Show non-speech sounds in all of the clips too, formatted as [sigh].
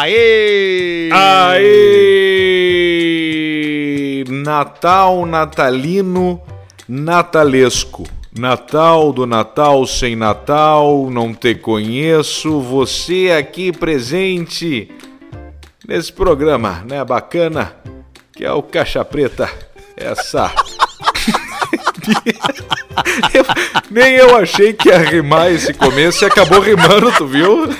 Aê! Aê! Natal natalino natalesco. Natal do Natal sem Natal, não te conheço, você aqui presente nesse programa, né, bacana, que é o Caixa Preta. Essa [laughs] eu, nem eu achei que ia rimar esse começo e acabou rimando, tu viu? [laughs]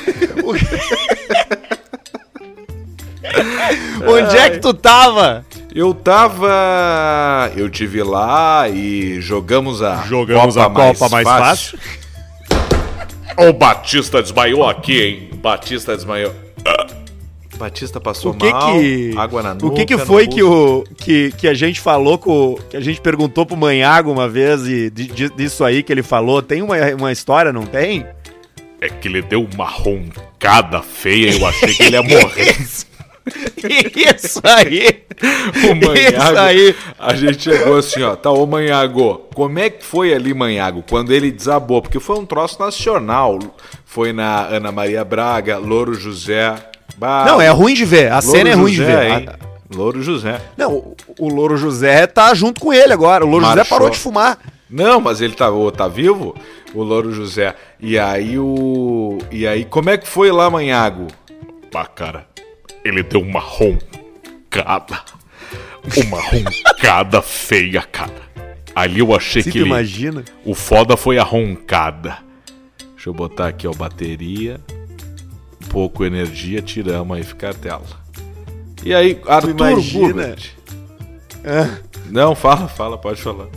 [laughs] Onde é que tu tava? Eu tava. Eu tive lá e jogamos a Jogamos a Copa mais fácil. [laughs] O Batista desmaiou aqui, hein? Batista desmaiou. Batista passou O que mal, que água na nuca. O que que foi que o que, que a gente falou com que a gente perguntou pro Manhago uma vez e di- di- disso aí que ele falou, tem uma, uma história, não tem? É que ele deu uma roncada feia, eu achei que ele ia morrer. [laughs] [laughs] Isso aí. O Manhago, Isso aí. a gente chegou assim, ó, tá, ô Manhago, como é que foi ali, Manhago, quando ele desabou? Porque foi um troço nacional, foi na Ana Maria Braga, Louro José... Bah, Não, é ruim de ver. A Louro cena é ruim de ver. hein? Louro José. Não, o, o Louro José tá junto com ele agora. O Louro José parou de fumar. Não, mas ele tá, tá vivo, o Louro José. E aí o... E aí, como é que foi lá, Manhago? Bah, cara, ele deu uma roncada. Uma roncada feia, cara. Ali eu achei Se que ele... imagina. O foda foi a roncada. Deixa eu botar aqui, ó, bateria. Um pouco energia, tiramos aí, fica a tela. E aí, Arthur imagina? Gubert. Não, fala, fala, pode falar.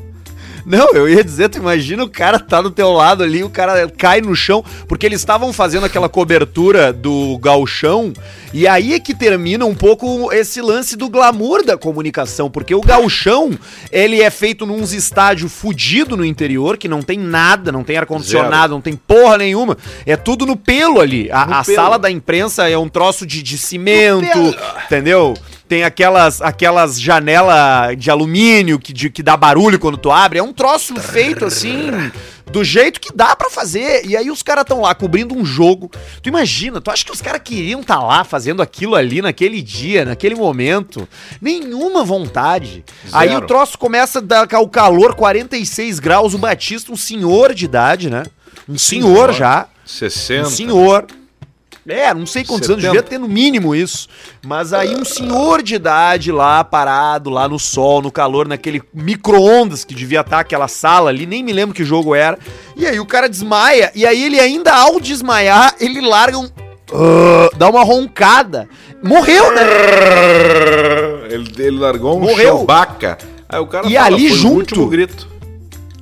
Não, eu ia dizer, tu imagina o cara tá do teu lado ali, o cara cai no chão, porque eles estavam fazendo aquela cobertura do gauchão, e aí é que termina um pouco esse lance do glamour da comunicação, porque o gauchão, ele é feito num estádios fudido no interior, que não tem nada, não tem ar-condicionado, não tem porra nenhuma, é tudo no pelo ali. A, a pelo. sala da imprensa é um troço de, de cimento, entendeu? Tem aquelas, aquelas janelas de alumínio que, de- que dá barulho quando tu abre. É um troço feito assim, do jeito que dá pra fazer. E aí os caras estão lá cobrindo um jogo. Tu imagina, tu acha que os caras queriam estar lá fazendo aquilo ali naquele dia, naquele momento? Nenhuma vontade. Aí Zero. o troço começa a dar o calor, 46 graus. O Batista, um senhor de idade, né? Um senhor, Senhor. já. 60. Um senhor. É, não sei quantos anos, 70. devia ter no mínimo isso. Mas aí um senhor de idade lá, parado, lá no sol, no calor, naquele micro-ondas que devia estar aquela sala ali, nem me lembro que jogo era. E aí o cara desmaia, e aí ele ainda ao desmaiar, ele larga um... ah, dá uma roncada. Morreu, né? Ele, ele largou um Morreu. Chewbacca. Aí o cara E ali foi o junto-.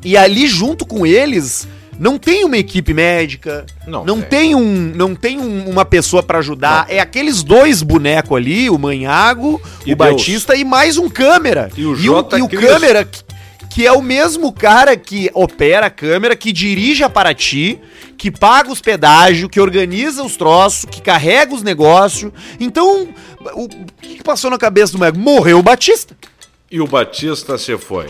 E ali junto com eles não tem uma equipe médica, Não não, tem. tem. um, não tem um- uma pessoa pra ajudar. É aqueles dois bonecos ali, o Manhago, E o Deus. Batista e mais um câmera. E o e J. e o Cristo. câmera que, que é o mesmo cara que opera a câmera, que dirige a Paraty, que paga os pedágios, que organiza os troços, que carrega os negócios. Então, o, o que que passou na cabeça do Manhago? Morreu o Batista. E o Batista se foi.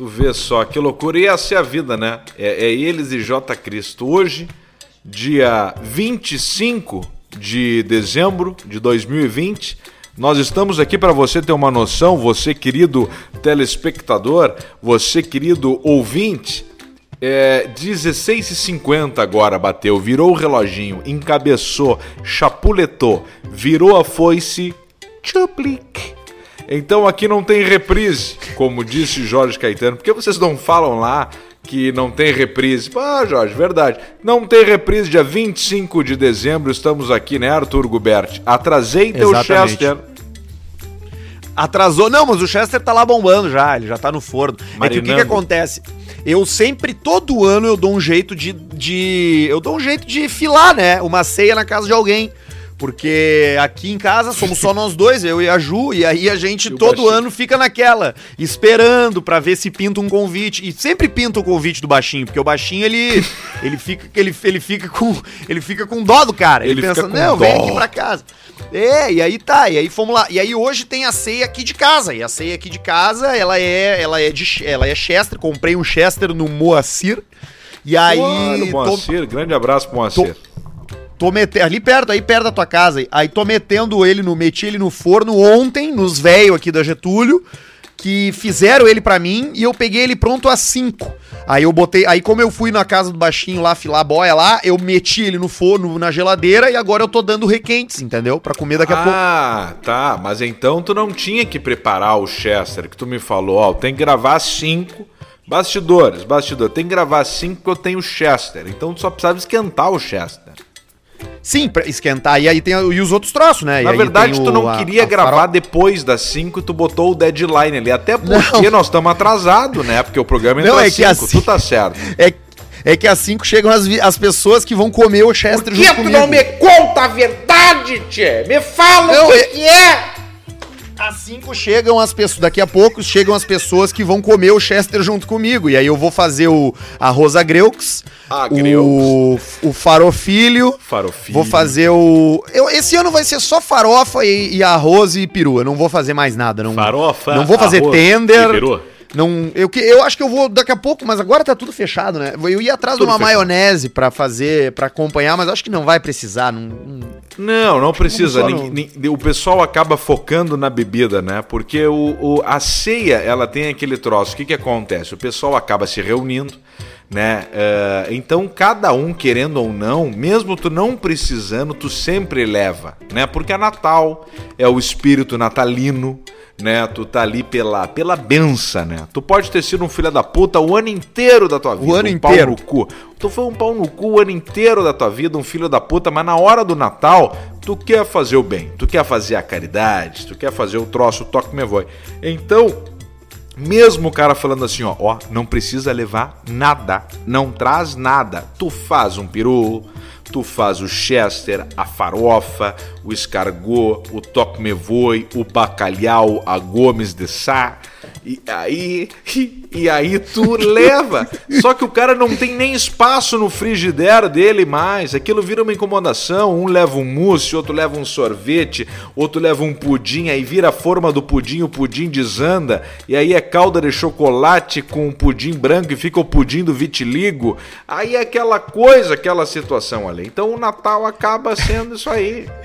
Tu vê só que loucura. E essa é a vida, né? É, é eles e J. Cristo. Hoje, dia 25 de dezembro de 2020, nós estamos aqui para você ter uma noção, você querido telespectador, você querido ouvinte. É 16h50 agora bateu, virou o reloginho, encabeçou, chapuletou, virou a foice, chuplique. Então aqui não tem reprise, como disse Jorge Caetano. Por que vocês não falam lá que não tem reprise? Ah, Jorge, verdade. Não tem reprise dia 25 de dezembro. Estamos aqui, né, Arthur Gubert? Atrasei teu Exatamente. Chester. Atrasou. Não, mas o Chester tá lá bombando já, ele já tá no forno. É que o que, Marinando. que acontece? Eu sempre, todo ano, eu dou um jeito de, de. Eu dou um jeito de filar, né? Uma ceia na casa de alguém. Porque aqui em casa somos só nós dois, eu e a Ju, e aí a gente todo baixinho. ano fica naquela, esperando pra ver se pinta um convite. E sempre pinta o convite do baixinho, porque o baixinho ele [laughs] ele fica ele, ele fica com ele fica com dó do cara. Ele, Ele pensa: "Não, vem dó." aqui pra casa". É, e aí tá, e aí fomos lá. E aí hoje tem a ceia aqui de casa. E a ceia aqui de casa, ela é, ela é de ela é Chester, comprei um Chester no Moacir. E aí Olha o tô- Moacir, grande abraço pro Moacir. tô metendo. Ali perto, aí perto da tua casa. Aí tô metendo ele no. Meti ele no forno ontem, nos velhos aqui da Getúlio, que fizeram ele pra mim e eu peguei ele pronto às 5. Aí eu botei. Aí, como eu fui na casa do baixinho lá, filar boia lá, eu meti ele no forno, na geladeira, e agora eu tô dando requentes, entendeu? Pra comer daqui a pouco. Ah, tá. Mas então tu não tinha que preparar o Chester, que tu me falou, ó, tem que gravar cinco. Bastidores, bastidores. Tem que gravar cinco porque eu tenho o Chester. Então tu só precisava esquentar o Chester. Sim, pra esquentar. E aí tem e os outros troços, né? Na verdade, tu o- não a- queria a gravar farofa- depois das 5 e tu botou o deadline ali. Até porque Não. nós estamos atrasados, né? Porque o programa entra Não, é às que 5, assim- tu tá certo. É, é que às 5 chegam as, as pessoas que vão comer o Chester Por que tu não me conta a verdade, tchê? Me fala Não, o que, é- que é! Às 5 chegam as pessoas, daqui a pouco chegam as pessoas que vão comer o Chester junto comigo. E aí eu vou fazer o arroz agreux, Ah, o, o farofilho, Farofilho. vou fazer o... Eu, esse ano vai ser só farofa e, e arroz e peru, eu não vou fazer mais nada. Não, Farofa, Não vou fazer arroz tender. e peru. Não, eu, que- eu acho que eu vou daqui a pouco, mas agora tá tudo fechado, né? Eu ia atrás Tudo de uma fechado. maionese pra fazer, pra acompanhar, mas acho que não vai precisar. Não, não- Não, não precisa. Nin- o pessoal acaba focando na bebida, né? Porque o, o- a ceia, ela tem aquele troço. O que, que acontece? O pessoal acaba se reunindo, né? Eh, então, cada um, querendo ou não, mesmo tu não precisando, tu sempre leva, né? Porque é Natal, é o espírito natalino, né? Tu tá ali pela, pela benção, né? Tu pode ter sido um filho da puta o ano inteiro da tua vida. ano um pau inteiro. no cu. Tu foi um pau no cu o ano inteiro da tua vida, um filho da puta, mas na hora do Natal, tu quer fazer o bem, tu quer fazer a caridade, tu quer fazer o troço, o toque me voe. Então, mesmo o cara falando assim, ó, ó, não precisa levar nada, não traz nada. Tu faz um peru, tu faz o chester, a farofa, o escargot, o toque me voe, o bacalhau, a gomes de sá. E aí, e aí tu leva. Só que o cara não tem nem espaço no frigideiro dele mais. Aquilo vira uma incomodação. Um leva um mousse, outro leva um sorvete, outro leva um pudim, aí vira a forma do pudim, o pudim desanda, e aí é calda de chocolate com um pudim branco e fica o pudim do vitiligo. Aí é aquela coisa, aquela situação ali. Então o Natal acaba sendo isso aí. [laughs]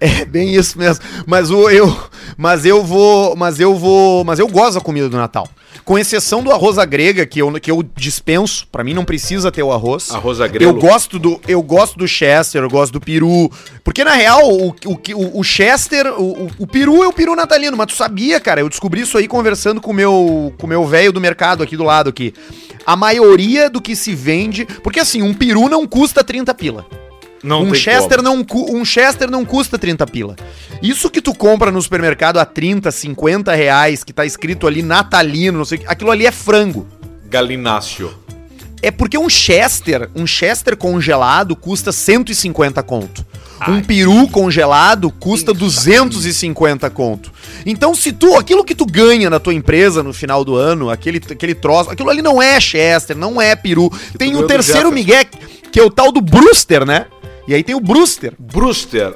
É bem isso mesmo. Mas o eu, mas eu vou, mas eu vou, mas eu gosto comida do Natal. Com exceção do arroz à grega que eu, que eu dispenso, pra mim não precisa ter o arroz. Arroz à grego. Eu gosto do eu gosto do chester, eu gosto do peru, porque na real o, o, o, chester, o, o, o peru é o peru natalino, mas tu sabia, cara? Eu descobri isso aí conversando com o meu com o meu velho do mercado aqui do lado aqui. A maioria do que se vende, porque assim, um peru não custa 30 pila Não um Chester, como. não, um Chester não custa 30 pila. Isso que tu compra no supermercado a 30, 50 reais, que tá escrito ali natalino, não sei o que, aquilo ali é frango. Galináceo. É porque um Chester, um Chester congelado custa 150 conto. Um peru congelado custa 250 conto. Então, se tu, aquilo que tu ganha na tua empresa no final do ano, aquele, aquele troço, aquilo ali não é Chester, não é peru. Tem o terceiro. Miguel, que é o tal do Brewster, né? E aí tem o Brewster. Brewster.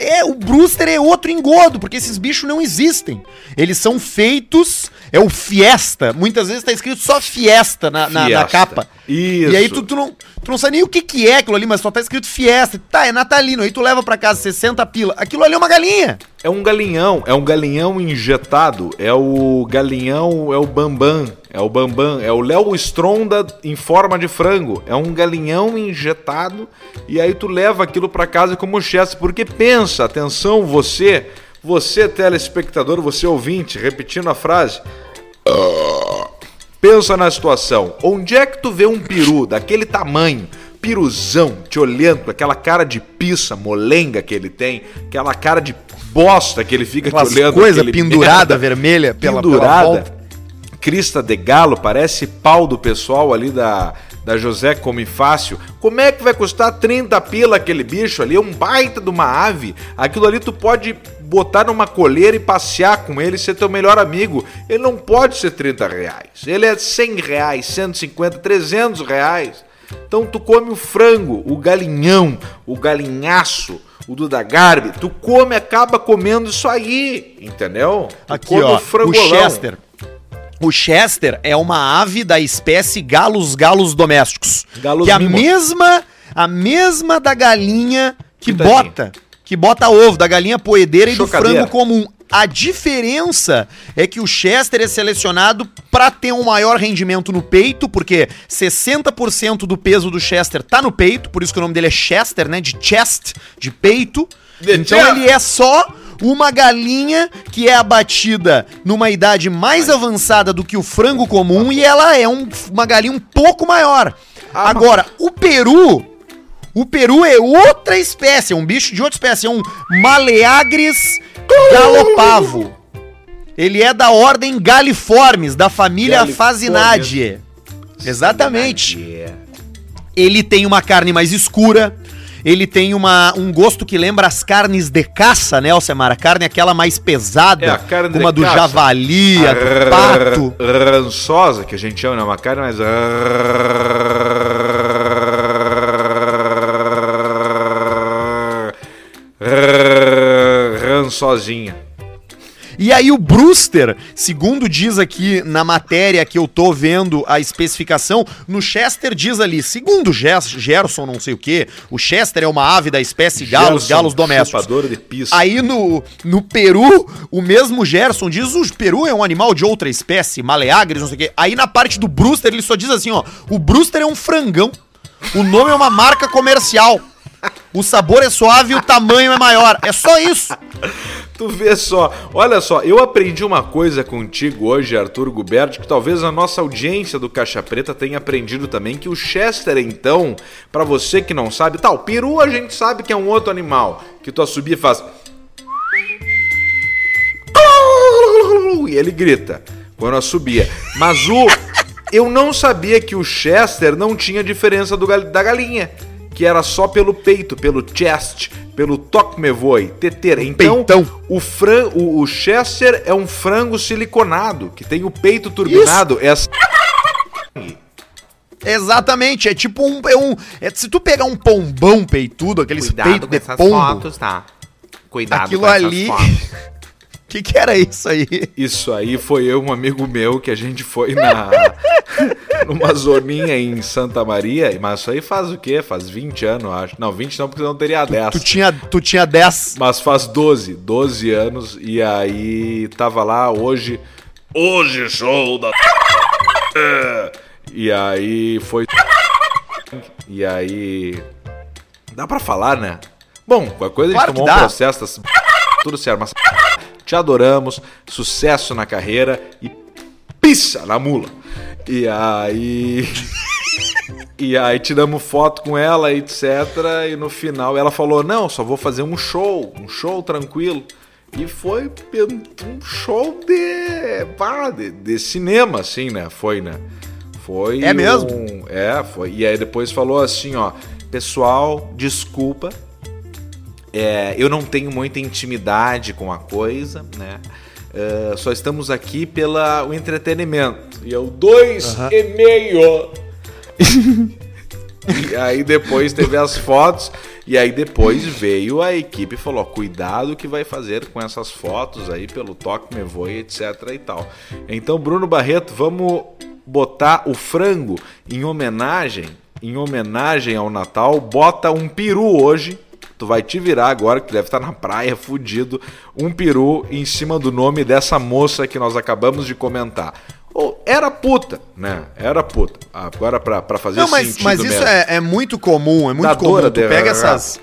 É, o Brewster é outro engodo, porque esses bichos não existem. Eles são feitos, é o Fiesta. Muitas vezes tá escrito só Fiesta na, na- na Fiesta. capa. Isso. E aí tu, tu não, tu não sabe nem o que que é aquilo ali, mas só tá escrito Fiesta. Tá, é natalino. Aí tu leva pra casa 60 pila. Aquilo ali é uma galinha. É um galinhão, é um galinhão injetado, é o galinhão, é o bambam, é o bambam, é o Léo Stronda em forma de frango, é um galinhão injetado e aí tu leva aquilo pra casa como Chester, porque pensa, atenção você, você telespectador, você ouvinte, repetindo a frase, Pensa na situação. Onde é que tu vê um peru daquele tamanho, piruzão, te olhando com aquela cara de pizza, molenga que ele tem, aquela cara de bosta que ele fica Aquelas te olhando. coisa pendurada, merda, vermelha, pela, pela pendurada, volta. crista de galo, parece pau do pessoal ali da, da José Come Fácil. Como é que vai custar 30 pila aquele bicho ali? É um baita de uma ave. Aquilo ali tu pode botar numa colheira e passear com ele, ser teu melhor amigo. Ele não pode ser 30 reais. Ele é 100 reais, 150, 300 reais. Então tu come o frango, o galinhão, o galinhaço, o Duda Garbi, tu come, acaba comendo isso aí, entendeu? Tu Aqui, come ó, o frangolão. Chester. O Chester é uma ave da espécie galos galos domésticos. Galos que é a mesma a mesma da galinha que Pitadinha. bota, que bota ovo, da galinha poedeira e do frango comum. A diferença é que o Chester é selecionado para ter um maior rendimento no peito, porque 60% do peso do Chester tá no peito, por isso que o nome dele é Chester, né? De chest, de peito. De então chest. ele é só uma galinha que é abatida numa idade mais avançada do que o frango comum e ela é um- uma galinha um pouco maior. Ah, Agora, o peru, o peru é outra espécie, é um bicho de outra espécie, é um Maleagris galopavo. Ele é da ordem Galiformes, da família. Fasinae. Exatamente. Ele tem uma carne mais escura. Ele tem uma, um gosto que lembra as carnes de caça, né, Alcemar? A carne aquela mais pesada, É, a carne como a do caça. javali, a do pato. Rançosa, que a gente chama, né? Uma carne mais. Rançosinha. E aí o Brewster, segundo diz aqui na matéria que eu tô vendo a especificação, no Chester diz ali, segundo Gerson não sei o que, o Chester é uma ave da espécie galos, Gerson, galos domésticos. de. Aí no, no Peru, o mesmo Gerson diz o Peru é um animal de outra espécie, maleagres, não sei o quê. Aí na parte do Brewster ele só diz assim, ó, o Brewster é um frangão. O nome é uma marca comercial. O sabor é suave e o tamanho é maior. É só isso. Tu vê só, olha só, eu aprendi uma coisa contigo hoje, Arthur Guberti, que talvez a nossa audiência do Caixa Preta tenha aprendido também, que o Chester, então, pra você que não sabe, tá, o peru a gente sabe que é um outro animal, que tu assobia e faz... E ele grita quando assobia. Mas o... Eu não sabia que o Chester não tinha diferença do da galinha. Que era só pelo peito, pelo chest, pelo toque me voe, teter. Então, peitão. o, fran... o, o Chester é um frango siliconado, que tem o peito turbinado. Essa... Exatamente, é tipo um. É um é- se tu pegar um pombão peitudo, aqueles peitos de pombo, tá? Cuidado aquilo ali. [laughs] O que, que era isso aí? Isso aí foi eu, um amigo meu, que a gente foi na [laughs] numa zoninha em Santa Maria, mas isso aí faz o quê? Faz 20 anos, acho. Não, 20 não, porque não teria 10. Tu tinha, tu tinha 10. Mas faz 12, 12 anos, e aí tava lá hoje. Hoje, show da. [laughs] E aí foi. [laughs] E aí. Dá pra falar, né? Bom, qualquer coisa a gente Claro que tomou um processo, tá tudo certo, mas. Te adoramos, sucesso na carreira e pissa na mula. E aí. [laughs] E aí tiramos foto com ela, etc. E no final ela falou: Não, só vou fazer um show, um show tranquilo. E foi um show de, pá, de, de cinema, assim, né? Foi, né? Foi. É mesmo? um- é, foi. E aí depois falou assim: Ó, pessoal, desculpa. É, eu não tenho muita intimidade com a coisa, né? É, só estamos aqui pela o entretenimento. E eu, dois e meio. [laughs] e aí depois teve as fotos. E aí depois veio a equipe e falou: cuidado que vai fazer com essas fotos aí pelo toque me voe, etc e tal. Então, Bruno Barreto, vamos botar o frango em homenagem, em homenagem ao Natal, bota um peru hoje. Tu vai te virar agora, que deve estar na praia, fudido, um peru em cima do nome dessa moça que nós acabamos de comentar. Ou era puta, né? Era puta. Agora pra, pra fazer Não, mas, sentido mas isso é, é muito comum, é muito Dadora comum. Tu de- pega essas.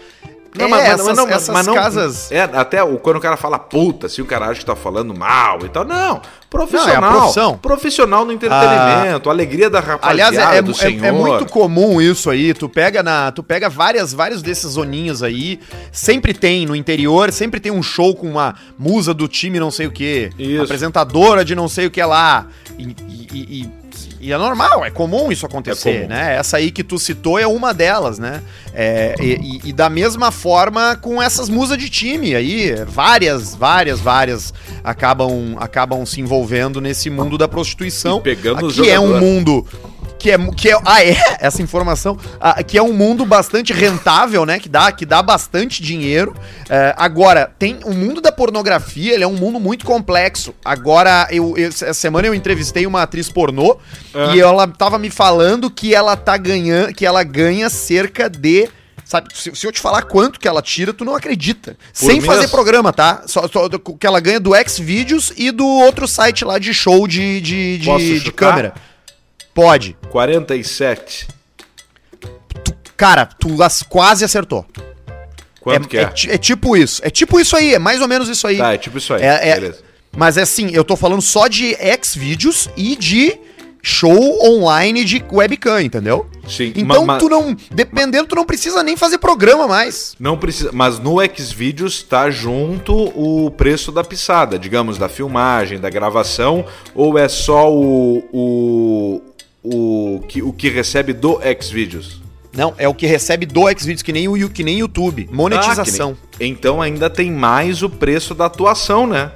Não, é, mas, essas, mas não, mas- essas mas não- casas. É, até o, quando o cara fala puta, se o cara acha que tá falando mal e tal. Não, profissional. Não, é. Profissional no entretenimento, alegria da rapaziada, Aliás, é, é, do é- senhor. é muito comum isso aí. Tu pega na, tu pega várias, vários desses zoninhos aí. Sempre tem no interior, sempre tem um show com uma musa do time não sei o que, Isso. apresentadora de não sei o que lá. E, e- e- e- é normal, é comum isso acontecer, comum. né? Essa aí que tu citou é uma delas, né? É, e, e- e da mesma forma com essas musas de time aí, várias, várias, várias acabam, acabam se envolvendo nesse mundo da prostituição. E pegando Aqui é um mundo que é, que é, ah, é [laughs] essa informação, ah, que é um mundo bastante rentável, né? Que dá, que dá bastante dinheiro. É, agora, tem o mundo da pornografia, ele é um mundo muito complexo. Agora, eu, eu- essa semana eu entrevistei uma atriz pornô Ah. e ela tava me falando que ela tá ganhando, que ela ganha cerca de Sabe, se, se eu te falar quanto que ela tira, tu não acredita. Sem mês? fazer programa, tá? Só, só que ela ganha do Xvideos e do outro site lá de show de, de, de, de câmera. Pode. 47. Cara, tu as- quase acertou. Quanto que é? ti- é tipo isso. É tipo isso aí, é mais ou menos isso aí. Tá, é tipo isso aí. É- é- Beleza. Mas é assim, eu tô falando só de Xvideos e de show online de webcam, entendeu? Sim, Então tu não, dependendo, tu não precisa nem fazer programa mais. Não precisa, mas no Xvideos tá junto o preço da pisada, digamos, da filmagem, da gravação, ou é só o o, o, que, o que recebe do Xvideos? Não, é o que recebe do Xvideos, que nem o que nem YouTube. Monetização. Ah, nem- Então ainda tem mais o preço da atuação, né?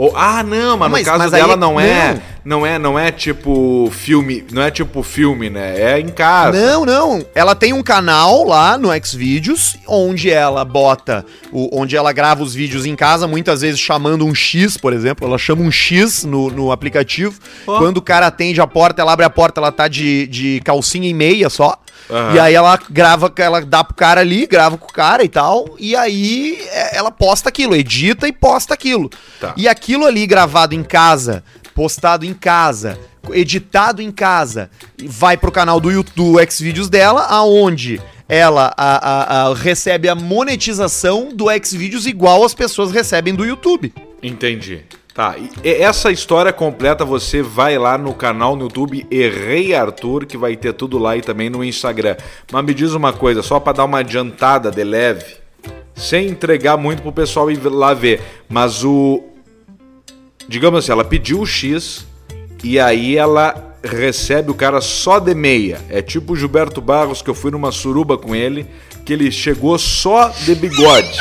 Ou, ah, não, mas, Mas- no caso mas dela não é, não. não é, não é tipo filme, não é tipo filme, né? É em casa. Não, não. Ela tem um canal lá no Xvideos, onde ela bota, o, onde ela grava os vídeos em casa, muitas vezes chamando um X, por exemplo. Ela chama um X no, no aplicativo. Ó. Quando o cara atende a porta, ela abre a porta, ela tá de, de calcinha e meia só. Aham. E aí ela grava, ela dá pro cara ali, grava com o cara e tal. E aí é, ela posta aquilo, edita e posta aquilo. Tá. E aquilo ali gravado em casa, postado em casa, editado em casa, vai pro canal do YouTube, do Xvideos dela, aonde ela a- a- a- recebe a monetização do Xvideos igual as pessoas recebem do YouTube. Entendi. Tá, essa história completa você vai lá no canal no YouTube Errei Arthur, que vai ter tudo lá e também no Instagram. Mas me diz uma coisa, só pra dar uma adiantada de leve, sem entregar muito pro pessoal ir lá ver, mas o. Digamos assim, ela pediu o X e aí ela recebe o cara só de meia. É tipo o Gilberto Barros, que eu fui numa suruba com ele, que ele chegou só de bigode.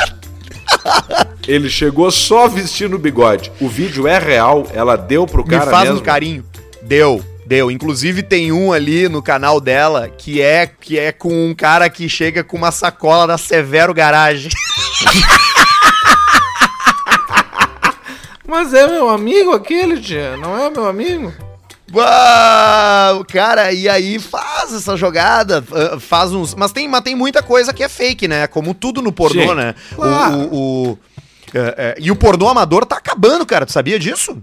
[laughs] Ele chegou só vestindo o bigode. O vídeo é real, ela deu pro Me cara faz mesmo. um carinho. Deu, deu. Inclusive tem um ali no canal dela que é que é com um cara que chega com uma sacola da Severo Garage. [laughs] Mas é meu amigo aquele, tia, não é meu amigo? Uau, cara, e aí faz essa jogada, ah, faz uns. Mas tem, mas tem muita coisa que é fake, né? Como tudo no pornô, Sim, né? O- claro. O, o- é, é, e o pornô amador tá acabando, cara. Tu sabia disso?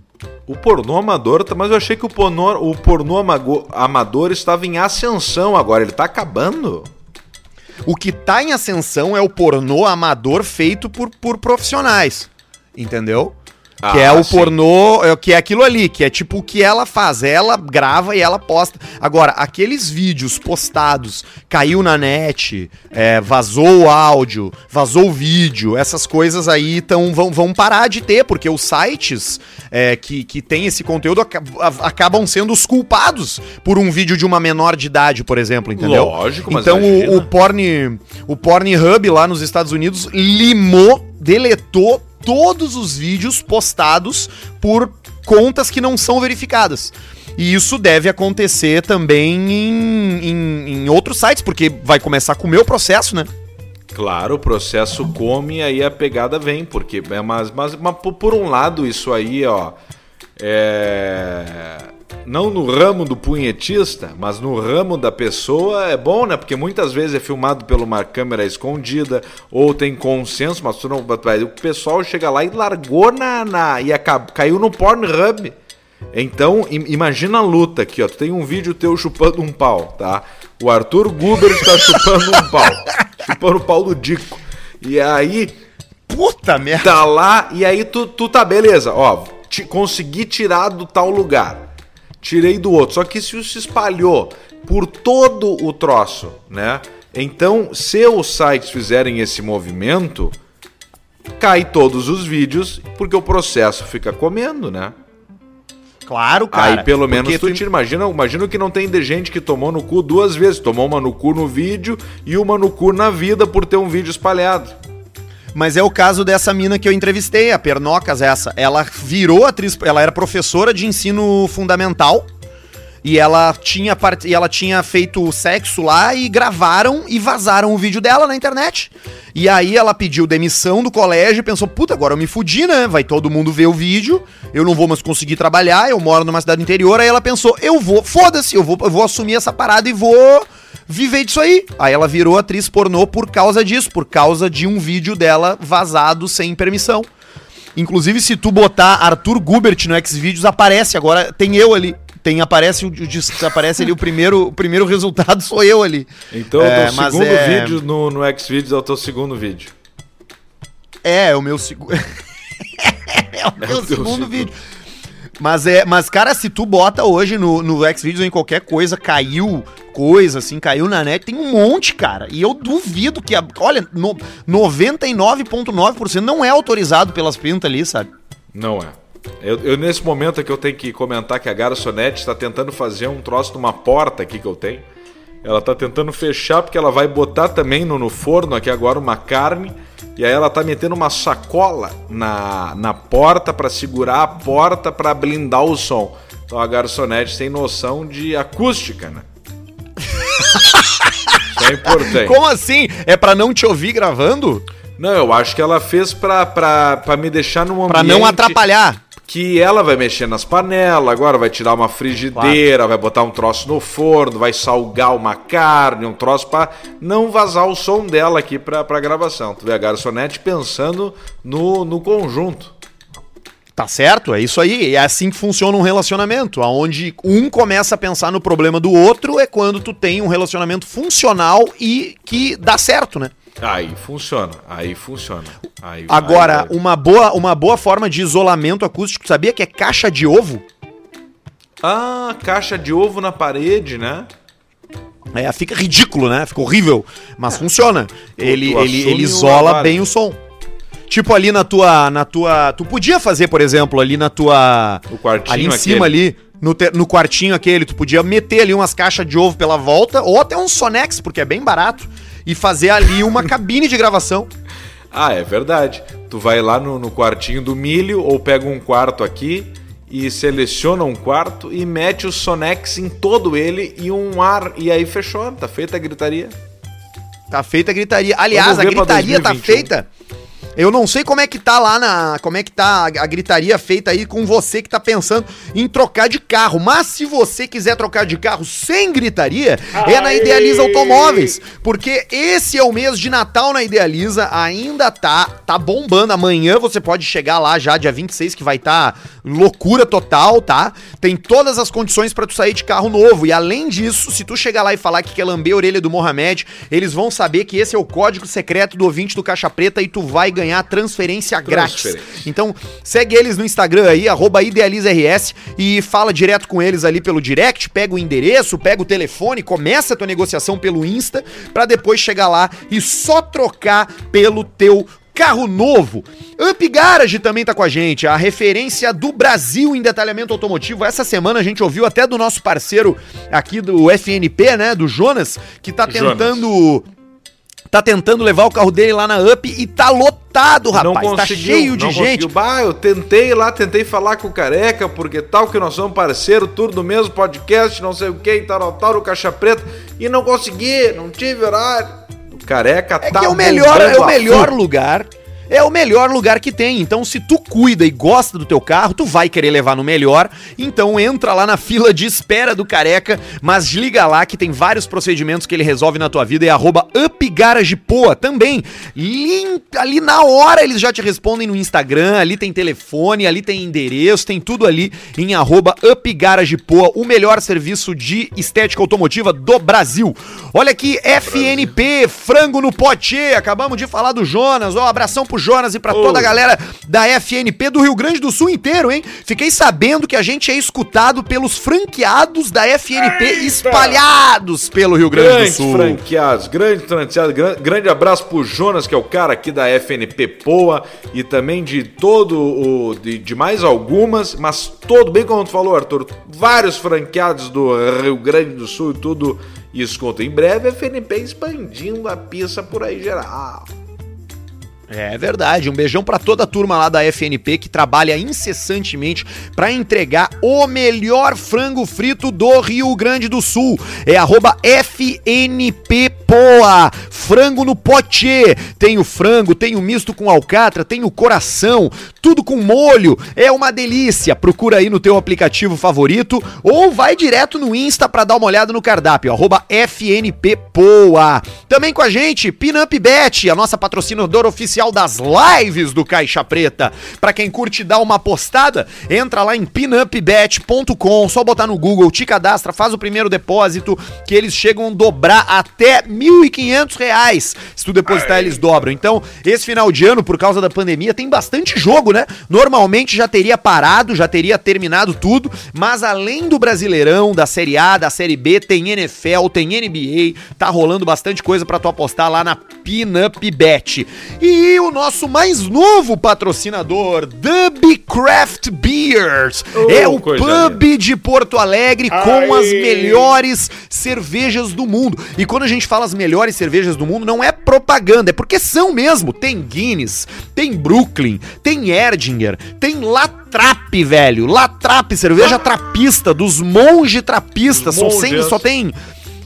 O pornô amador, tá- mas eu achei que o pornô, o pornô amago- amador estava em ascensão agora, ele tá acabando? O que tá em ascensão é o pornô amador feito por, por profissionais. Entendeu? Que Ah, é o sim. pornô, é, que é aquilo ali, que é tipo o que ela faz. Ela grava e ela posta. Agora, aqueles vídeos postados, caiu na net, é, vazou o áudio, vazou o vídeo, essas coisas aí tão, vão, vão parar de ter, porque os sites é, que, que tem esse conteúdo aca- a- acabam sendo os culpados por um vídeo de uma menor de idade, por exemplo, entendeu? Lógico, mas Então o, o Porn, o Pornhub lá nos Estados Unidos limou, deletou todos os vídeos postados por contas que não são verificadas. E isso deve acontecer também em, em, em outros sites, porque vai começar com o meu processo, né? Claro, o processo come aí a pegada vem, porque é mas, mas, mas por um lado isso aí, ó, é não no ramo do punhetista, mas no ramo da pessoa é bom, né? Porque muitas vezes é filmado por uma câmera escondida ou tem consenso, mas tu não, o pessoal chega lá e largou na, na e acab, caiu no Pornhub. Então, im- imagina a luta aqui, ó. Tu tem um vídeo teu chupando um pau, tá? O Arthur Guber está [laughs] chupando um pau. chupando o pau do Dico. E aí, Puta merda! tá lá, e aí tu, tu tá, beleza, ó. Te, consegui tirar do tal lugar. Tirei do outro. Só que isso se espalhou por todo o troço, né? Então, se os sites fizerem esse movimento, cai todos os vídeos, porque o processo fica comendo, né? Claro, cara. Aí pelo menos porque tu te imagina, imagina que não tem de gente que tomou no cu duas vezes, tomou uma no cu no vídeo e uma no cu na vida por ter um vídeo espalhado. Mas é o caso dessa mina que eu entrevistei, a Pernocas essa. Ela virou atriz, ela era professora de ensino fundamental E ela tinha part... e ela tinha feito sexo lá e gravaram e vazaram o vídeo dela na internet. E aí ela pediu demissão do colégio e pensou: "Puta, agora eu me fudi, né? Vai todo mundo ver o vídeo. Eu não vou mais conseguir trabalhar, eu moro numa cidade interior". Aí ela pensou: "Eu vou, foda-se, eu vou eu vou assumir essa parada e vou viver disso aí". Aí ela virou atriz pornô por causa disso, por causa de um vídeo dela vazado sem permissão. Inclusive, se tu botar Arthur Gubert no Xvideos, aparece agora, tem eu ali. Tem, aparece, o, o- aparece ali o primeiro, o primeiro resultado, sou eu ali. Então, É, o segundo é- vídeo no, no Xvideos é o teu segundo vídeo. É, [laughs] é o meu segundo. é o meu teu segundo segundo. vídeo. Mas é, mas cara, se tu bota hoje no, no Xvideos em qualquer coisa, caiu coisa assim, caiu na net, tem um monte, cara. E eu duvido que a, olha, no, 99.9% não é autorizado pelas pintas ali, sabe? Não é. Eu, eu, nesse momento aqui eu tenho que comentar que a garçonete está tentando fazer um troço numa porta aqui que eu tenho. Ela tá tentando fechar porque ela vai botar também no, no forno aqui agora uma carne. E aí ela tá metendo uma sacola na, na porta para segurar a porta para blindar o som. Então a garçonete tem noção de acústica, né? [laughs] É importante. Como assim? É pra não te ouvir gravando? Não, eu acho que ela fez pra, pra, pra me deixar num ambiente... Pra não atrapalhar. que ela vai mexer nas panelas, agora vai tirar uma frigideira, vai botar um troço no forno, vai salgar uma carne, um troço pra não vazar o som dela aqui pra, pra gravação. Tu vê a garçonete pensando no, no conjunto. Tá certo? É isso aí. É assim que funciona um relacionamento. Onde um começa a pensar no problema do outro é quando tu tem um relacionamento funcional e que dá certo, né? Aí funciona, aí funciona. Aí, Agora, aí uma boa, uma boa forma de isolamento acústico, sabia que é caixa de ovo? Ah, caixa de ovo na parede, né? É, fica ridículo, né? Fica horrível, mas funciona. Ele, ele, ele isola bem o som. Tipo ali na tua, na tua, tu podia fazer, por exemplo, ali na tua, No quartinho ali em aquele. cima ali, no, te- no quartinho aquele, tu podia meter ali umas caixas de ovo pela volta ou até um Sonex, porque é bem barato, e fazer ali uma [laughs] cabine de gravação. Ah, é verdade. Tu vai lá no, no quartinho do milho ou pega um quarto aqui e seleciona um quarto e mete o Sonex em todo ele e um ar. E aí fechou, tá feita a gritaria. Tá feita a gritaria. Aliás, a gritaria tá 2021. feita. Eu não sei como é que tá lá na. Como é que tá a, gritaria feita aí com você que tá pensando em trocar de carro. Mas se você quiser trocar de carro sem gritaria, é na Idealiza Automóveis. Porque esse é o mês de Natal na Idealiza. Ainda tá, tá bombando. Amanhã você pode chegar lá já, dia 26, que vai estar tá loucura total, tá? Tem todas as condições pra tu sair de carro novo. E além disso, se tu chegar lá e falar que quer lamber a orelha do Mohamed, eles vão saber que esse é o código secreto do ouvinte do Caixa Preta e tu vai ganhar transferência, grátis. Transferência. Então, segue eles no Instagram aí, arroba IdealizaRS e fala direto com eles ali pelo direct, pega o endereço, pega o telefone, começa a tua negociação pelo Insta, pra depois chegar lá e só trocar pelo teu carro novo. Up Garage também tá com a gente, a referência do Brasil em detalhamento automotivo. Essa semana a gente ouviu até do nosso parceiro aqui do FNP, né, do Jonas, que tá Jonas. Tá tentando levar o carro dele lá na Up e tá lotado, rapaz. tá cheio de não gente. conseguiu. Bah, eu tentei lá, tentei falar com o Careca, porque tal que nós somos parceiro, tudo do mesmo podcast, não sei o que, tal, tal, do Caixa Preta, e não consegui, não tive horário. O Careca É tá que é o melhor, é o melhor lugar. É o melhor lugar que tem. Então, se tu cuida e gosta do teu carro, tu vai querer levar no melhor. Então, entra lá na fila de espera do Careca, mas liga lá que tem vários procedimentos que ele resolve na tua vida. É arroba UpGaragePoa também. Lin- ali na hora eles já te respondem no Instagram. Ali tem telefone, ali tem endereço, tem tudo ali em arroba UpGaragePoa, o melhor serviço de estética automotiva do Brasil. Olha aqui, FNP, frango no pote. Acabamos de falar do Jonas. Ó, abração pro Jonas e pra toda a galera da FNP do Rio Grande do Sul inteiro, hein? Fiquei sabendo que a gente é escutado pelos franqueados da FNP espalhados pelo Rio Grande do Grandes Sul. franqueados, grande franqueado, gran- grande abraço pro Jonas, que é o cara aqui da FNP Poa, e também de todo o. de, de mais algumas, mas todo, bem como tu falou, Arthur, vários franqueados do Rio Grande do Sul e tudo isso conta. Em breve a FNP expandindo a pista por aí geral. É verdade. Um beijão pra toda a turma lá da FNP que trabalha incessantemente pra entregar o melhor frango frito do Rio Grande do Sul. É arroba FNPPoa. Frango no pote. Tem o frango, tem o misto com alcatra, tem o coração, tudo com molho. É uma delícia. Procura aí no teu aplicativo favorito ou vai direto no Insta pra dar uma olhada no cardápio. Arroba FNPPoa. Também com a gente, Pinup Bet, a nossa patrocinadora oficial das lives do Caixa Preta. Pra quem curte dar uma postada, entra lá em pinupbet.com, só botar no Google, te cadastra, faz o primeiro depósito, que eles chegam a dobrar até 1.500 reais. Se tu depositar, eles dobram. Então, esse final de ano, por causa da pandemia, tem bastante jogo, né? Normalmente já teria parado, já teria terminado tudo, mas além do Brasileirão, da Série A, da Série B, tem NFL, tem NBA, tá rolando bastante coisa pra tu apostar lá na Pinup Bet. E o nosso mais novo patrocinador, Dub Craft Beers. Oh, é o pub de Porto Alegre com as melhores cervejas do mundo. E quando a gente fala as melhores cervejas do mundo, não é propaganda, é porque são mesmo. Tem Guinness, tem Brooklyn, tem Erdinger, tem Latrap, velho. Latrap, cerveja [laughs] trapista, dos monge trapistas. Cem, só tem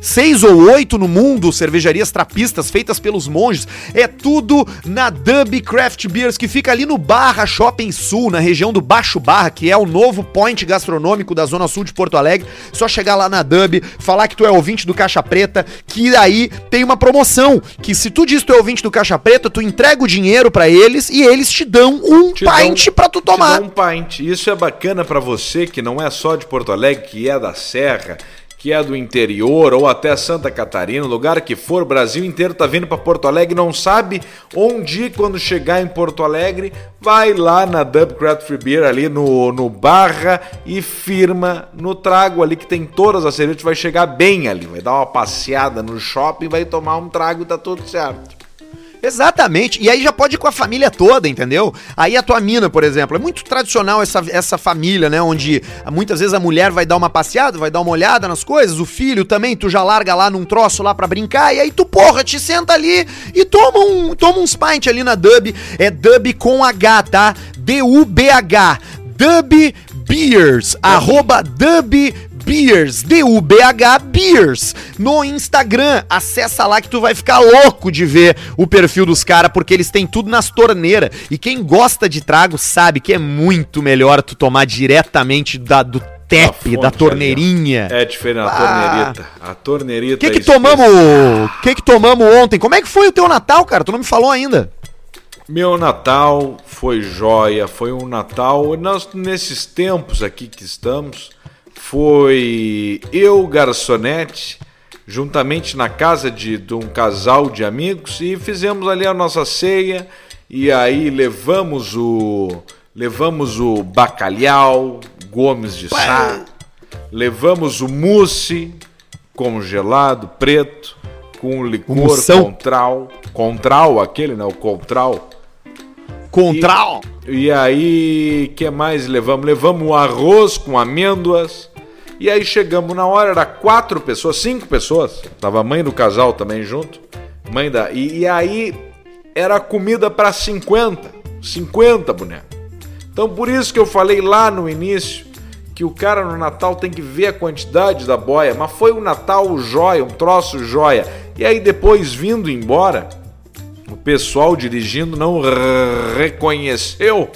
seis ou oito no mundo, cervejarias trapistas feitas pelos monges. É tudo na Dub Craft Beers, que fica ali no Barra Shopping Sul, na região do Baixo Barra, que é o novo point gastronômico da Zona Sul de Porto Alegre. Só chegar lá na Dub, falar que tu é ouvinte do Caixa Preta, que aí tem uma promoção, que se tu diz que tu é ouvinte do Caixa Preta, tu entrega o dinheiro pra eles e eles te dão um Te pint dão- pra tu tomar. Te dão um pint. Isso é bacana pra você que não é só de Porto Alegre, que é da Serra, que é do interior ou até Santa Catarina, lugar que for, Brasil inteiro tá vindo pra Porto Alegre, não sabe onde quando chegar em Porto Alegre, vai lá na Dub Craft Free Beer ali no, no Barra e firma no trago ali que tem todas as cervejas, vai chegar bem ali, vai dar uma passeada no shopping, vai tomar um trago e tá tudo certo. Exatamente. E aí já pode ir com a família toda, entendeu? Aí a tua mina, por exemplo, é muito tradicional essa, essa família, né? Onde muitas vezes a mulher vai dar uma passeada, vai dar uma olhada nas coisas, o filho também, tu já larga lá num troço lá pra brincar, e aí tu, porra, te senta ali e toma, um, toma uns pint ali na Dub. É Dub com H, tá? D-U-B-H. Dub Beers. Arroba Dub Beers, D-U-B-H Beers, no Instagram. Acessa lá que tu vai ficar louco de ver o perfil dos caras, porque eles têm tudo nas torneiras. E quem gosta de trago sabe que é muito melhor tu tomar diretamente da, do fonte da torneirinha. É diferente, a Ah. torneirita. A torneirita. O que que é especial. tomamos? O que que tomamos ontem? Como é que foi o teu Natal, cara? Tu não me falou ainda. Meu Natal foi joia, foi um Natal. Nós, nesses tempos aqui que estamos, foi eu, garçonete, juntamente na casa de, de um casal de amigos e fizemos ali a nossa ceia. E aí levamos o levamos o bacalhau, gomes de sá, levamos o mousse congelado preto com licor contral, contral aquele, né, o contral. Contral. E aí, que mais levamos? Levamos o arroz com amêndoas. E aí chegamos na hora, era quatro pessoas, cinco pessoas. Tava a mãe do casal também junto. Mãe da. E, e aí era comida para 50. 50, boneco. Então por isso que eu falei lá no início que o cara no Natal tem que ver a quantidade da boia. Mas foi um Natal joia, um troço joia. E aí depois vindo embora, o pessoal dirigindo não reconheceu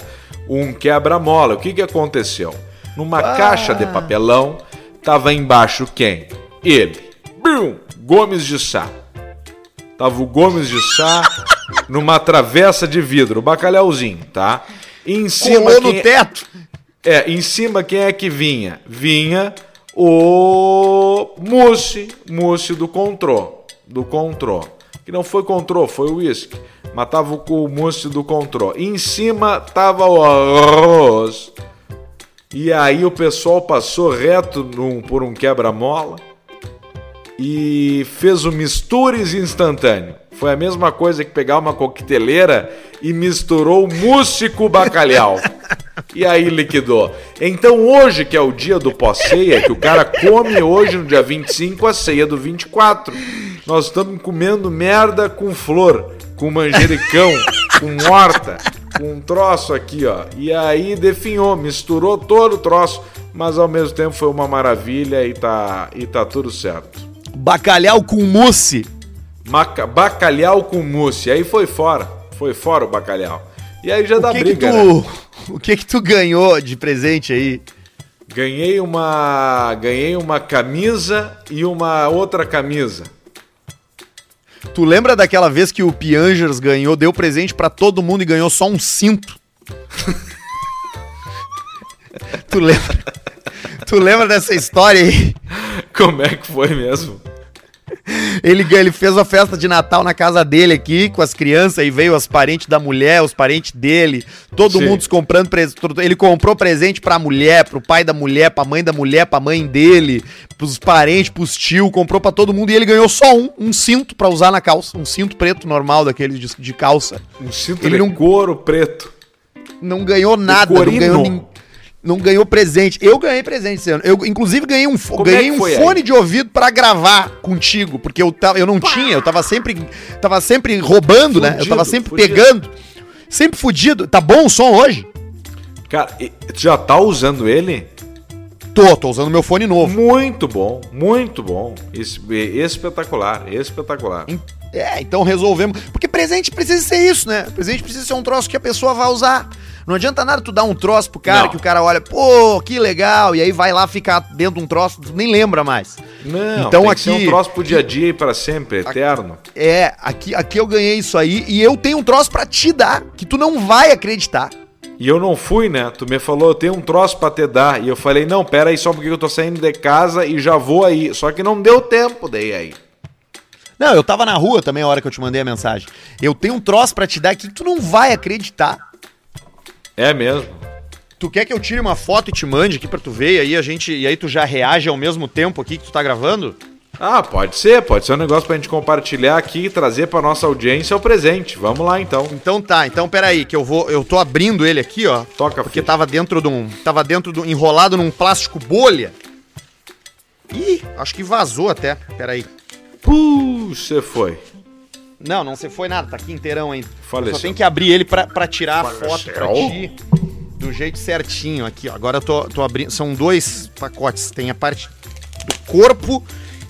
um quebra-mola. O que, que aconteceu? Numa caixa de papelão, tava embaixo quem? Ele. Brum! Gomes de Sá. Tava o Gomes de Sá [laughs] numa travessa de vidro, bacalhauzinho, tá? E em cima Colou no quem- teto. é, em cima quem é que vinha? Vinha o Mousse, Mousse do Contrô, do Contrô. Que não foi Contrô, foi o whisky. Mas tava o Mousse do Contrô. E em cima tava o arroz. E aí o pessoal passou reto num- por um quebra-mola e fez o mistures instantâneo. Foi a mesma coisa que pegar uma coqueteleira e misturou mousse com bacalhau. E aí liquidou. Então hoje, que é o dia do pós-ceia, que o cara come hoje no dia 25 a ceia do 24. Nós estamos comendo merda com flor, com manjericão, com horta, com um troço aqui, ó. E aí definhou, misturou todo o troço, mas ao mesmo tempo foi uma maravilha e tá, e tá tudo certo. Bacalhau com mousse. Maca, bacalhau com mousse. Aí foi fora. Foi fora o bacalhau. E aí já O dá que, briga, que né? tu, o que que tu ganhou de presente aí? Ganhei uma, ganhei uma camisa e uma outra camisa. Tu lembra daquela vez que o Piangers ganhou, deu presente pra todo mundo e ganhou só um cinto? [laughs] tu lembra? Tu lembra dessa história aí? Como é que foi mesmo? Ele, ele fez uma festa de Natal na casa dele aqui, com as crianças, e veio os parentes da mulher, os parentes dele, todo Sim. mundo se comprando presente. Ele comprou presente pra mulher, pro pai da mulher, pra mãe da mulher, pra mãe dele, pros parentes, pros tio, comprou pra todo mundo e ele ganhou só um, um cinto pra usar na calça, um cinto preto normal daquele de, de calça. Um cinto Ele de não- couro preto. Não ganhou nada, não ganhou, nin- não ganhou presente. Eu ganhei presente esse ano. Eu, inclusive, ganhei um, Como é ganhei que um fone de ouvido pra gravar contigo, porque eu, tava, eu não tinha, eu tava sempre, tava sempre roubando, né? Eu Fudido, tava sempre fudido. pegando. Sempre fudido. Tá bom o som hoje? Cara, tu já tá usando ele? Tô, tô usando meu fone novo. Muito bom, muito bom. Es- Espetacular, espetacular. É, então resolvemos. Porque presente precisa ser isso, né? Presente precisa ser um troço que a pessoa vai usar. Não adianta nada tu dar um troço pro cara Não. que o cara olha, pô, que legal, e aí vai lá ficar dentro de um troço, tu nem lembra mais. Não, Então aqui- um troço pro dia a dia e pra sempre, eterno. É, aqui, aqui eu ganhei isso aí e eu tenho um troço pra te dar, que tu não vai acreditar. E eu não fui, né? Tu me falou, eu tenho um troço pra te dar. E eu falei, não, pera aí só porque eu tô saindo de casa e já vou aí. Só que não deu tempo daí aí. Não, eu tava na rua também a hora que eu te mandei a mensagem. Eu tenho um troço pra te dar aqui que tu não vai acreditar. É mesmo. Tu quer que eu tire uma foto e te mande aqui pra tu ver e aí a gente e aí tu já reage ao mesmo tempo aqui que tu tá gravando? Ah, pode ser, pode ser um negócio pra gente compartilhar aqui e trazer pra nossa audiência o presente. Vamos lá então. Então tá, então peraí, que eu vou. Eu tô abrindo ele aqui, ó. Toca, Porque filho. tava dentro de um. Tava dentro do. enrolado num plástico bolha. Ih, acho que vazou até. Peraí. Puxa, você foi. Não, não se foi nada, tá aqui inteirão ainda. Faleceu. Só tem que abrir ele pra, pra tirar a foto pra Faleceu. ti. Do jeito certinho aqui, ó. Agora eu tô, tô abrindo. São dois pacotes. Tem a parte do corpo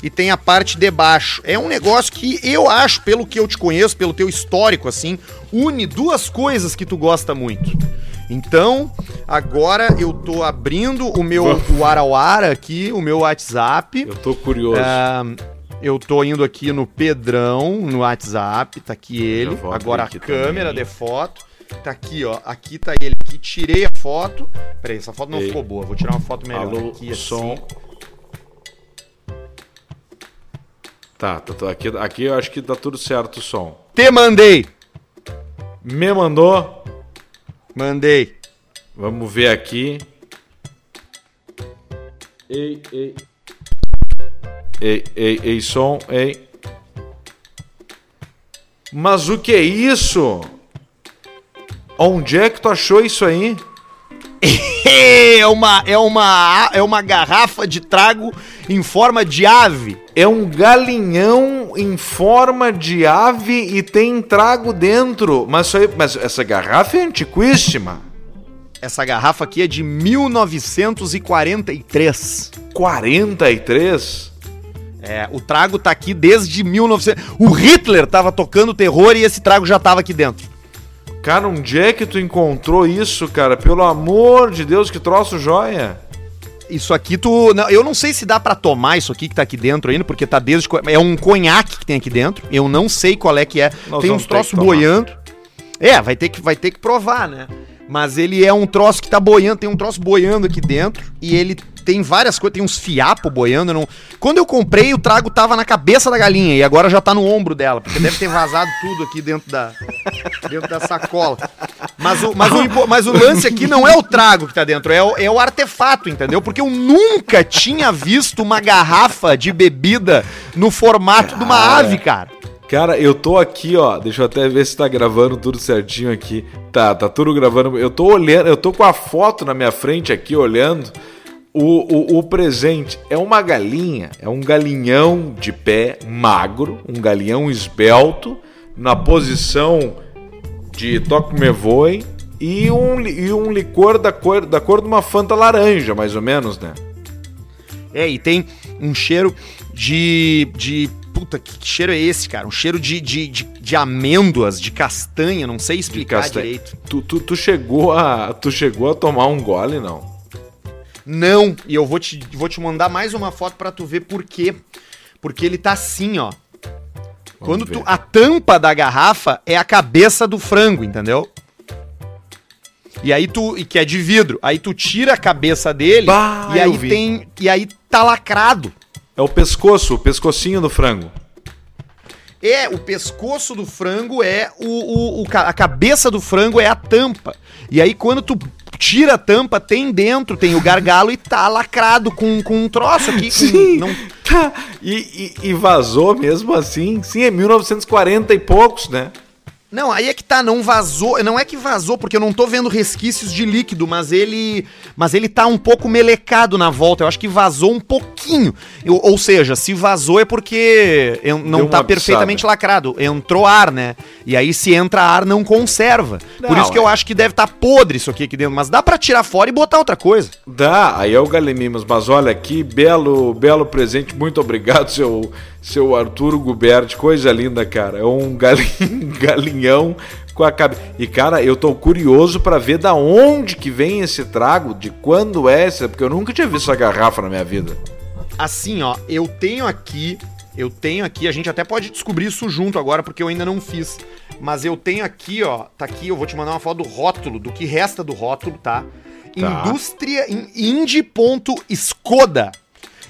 e tem a parte de baixo. É um negócio que eu acho, pelo que eu te conheço, pelo teu histórico, assim, une duas coisas que tu gosta muito. Então, agora eu tô abrindo o meu o Arauara aqui, o meu WhatsApp. Eu tô curioso. Ah, eu tô indo aqui no Pedrão, no WhatsApp, tá aqui ele. Agora a aqui câmera também. de foto. Tá aqui, ó. Aqui tá ele aqui. Tirei a foto. Peraí, essa foto não Ei. ficou boa. Vou tirar uma foto melhor. Alô, aqui, assim. Tá, tá, tá, aqui, aqui eu acho que tá tudo certo o som. Te mandei! Me mandou. Mandei. Vamos ver aqui. Ei, ei. Ei, ei, ei, som, ei. Mas o que é isso? Onde é que tu achou isso aí? [laughs] É uma, é uma, é uma garrafa de trago em forma de ave. É um galinhão em forma de ave e tem trago dentro. Mas, aí, mas essa garrafa é antiquíssima. Essa garrafa aqui é de 1943. 43? É, o trago tá aqui desde 1900. O Hitler tava tocando terror e esse trago já tava aqui dentro. Cara, onde é que tu encontrou isso, cara? Pelo amor de Deus, que troço joia. Isso aqui tu. não, eu não sei se dá pra tomar isso aqui que tá aqui dentro ainda, porque tá desde. É um conhaque que tem aqui dentro. Eu não sei qual é que é. Nós tem uns troços boiando. É, vai ter, que, vai ter que provar, né? Mas ele é um troço que tá boiando, tem um troço boiando aqui dentro. E ele tem várias coisas, tem uns fiapos boiando. Não... Quando eu comprei, o trago tava na cabeça da galinha e agora já tá no ombro dela, porque deve ter vazado tudo aqui dentro da, dentro da sacola. Mas o, mas, o, mas o lance aqui não é o trago que tá dentro, é o, é o artefato, entendeu? Porque eu nunca tinha visto uma garrafa de bebida no formato de uma ave, cara. Cara, eu tô aqui, ó. Deixa eu até ver se tá gravando tudo certinho aqui. Tá, tá tudo gravando. Eu tô olhando, eu tô com a foto na minha frente aqui, olhando. O, o, o presente é uma galinha, é um galinhão de pé magro, um galinhão esbelto, na posição de toque me voe e um, e um licor da cor, da cor de uma fanta laranja, mais ou menos, né? É, e tem um cheiro de. de puta, que cheiro é esse, cara? Um cheiro de, de, de, de amêndoas, de castanha, não sei explicar castanha. direito. Tu, tu, tu chegou a tu chegou a tomar um gole, não? Não, e eu vou te, vou te mandar mais uma foto pra tu ver por quê. Porque ele tá assim, ó. Quando tu, a tampa da garrafa é a cabeça do frango, entendeu? E aí tu, e que é de vidro, aí tu tira a cabeça dele Bah, e aí vi. tem, e aí tá lacrado. É o pescoço, o pescocinho do frango. É, o pescoço do frango é o, o, o a cabeça do frango é a tampa. E aí quando tu tira a tampa, tem dentro, tem o gargalo e tá lacrado com, com um troço aqui. Com, não, Tá. [laughs] E, e, e vazou mesmo assim? Sim, é 1940 e poucos, né? Não, aí é que tá, não vazou. Não é que vazou, porque eu não tô vendo resquícios de líquido, mas ele. Mas ele tá um pouco melecado na volta. Eu acho que vazou um pouquinho. Eu- ou seja, se vazou é porque Deu não tá perfeitamente lacrado. Entrou ar, né? E aí, se entra ar, não conserva. Por Não, isso que eu é. acho que deve estar podre isso aqui, aqui dentro. Mas dá pra tirar fora e botar outra coisa. Dá, aí é o Galemimos, mas olha que belo, belo presente, muito obrigado, seu, seu Arturo Guberti, coisa linda, cara. É um galinho, [laughs] galinhão com a cabeça. E cara, eu tô curioso pra ver da onde que vem esse trago, de quando é esse, porque eu nunca tinha visto essa garrafa na minha vida. Assim, ó, eu tenho aqui. Eu tenho aqui, a gente até pode descobrir isso junto agora, porque eu ainda não fiz. Mas eu tenho aqui, ó, tá aqui, eu vou te mandar uma foto do rótulo, do que resta do rótulo, tá? Tá. Indústria in- Indie.Skoda.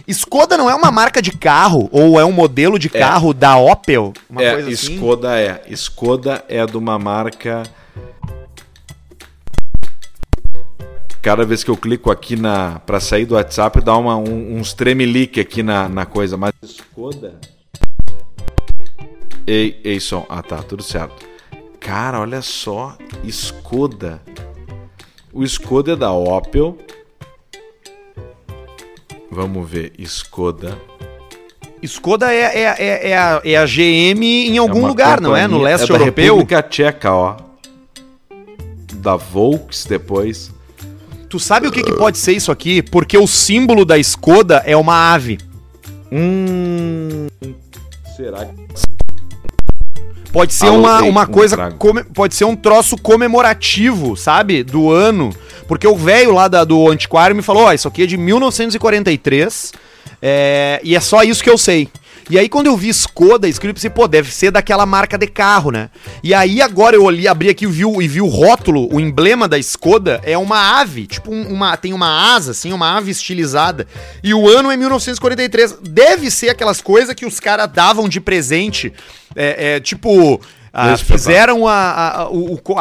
Skoda não é uma marca de carro, ou é um modelo de carro da Opel? Uma é, coisa assim? Skoda é. Skoda é de uma marca. Cada vez que eu clico aqui na para sair do WhatsApp, dá uma, um, uns tremelique aqui na, na coisa. Mas Skoda. Ei, ei, som. Ah, tá, tudo certo. Cara, olha só. Skoda. O Skoda é da Opel. Vamos ver. Skoda. Skoda é, é, é, é a, é a GM em algum uma lugar, não é? No leste da europeu. República Tcheca, ó. Da Volks depois. Tu sabe o que, que pode ser isso aqui? Porque o símbolo da Skoda é uma ave. Hum. Será que. Pode ser Anotei uma, uma um coisa. come- pode ser um troço comemorativo, sabe? Do ano. Porque o velho lá da- do antiquário me falou: ó, isso aqui é de 1943. é, e é só isso que eu sei. E aí, quando eu vi Skoda escrito, pensei, pô, deve ser daquela marca de carro, né? E aí, agora eu olhei, abri aqui vi, e vi o rótulo, o emblema da Skoda é uma ave, tipo, um- uma, tem uma asa, assim, uma ave estilizada. E o ano é 1943. Deve ser aquelas coisas que os caras davam de presente, é, é, tipo. Ah, fizeram a, a,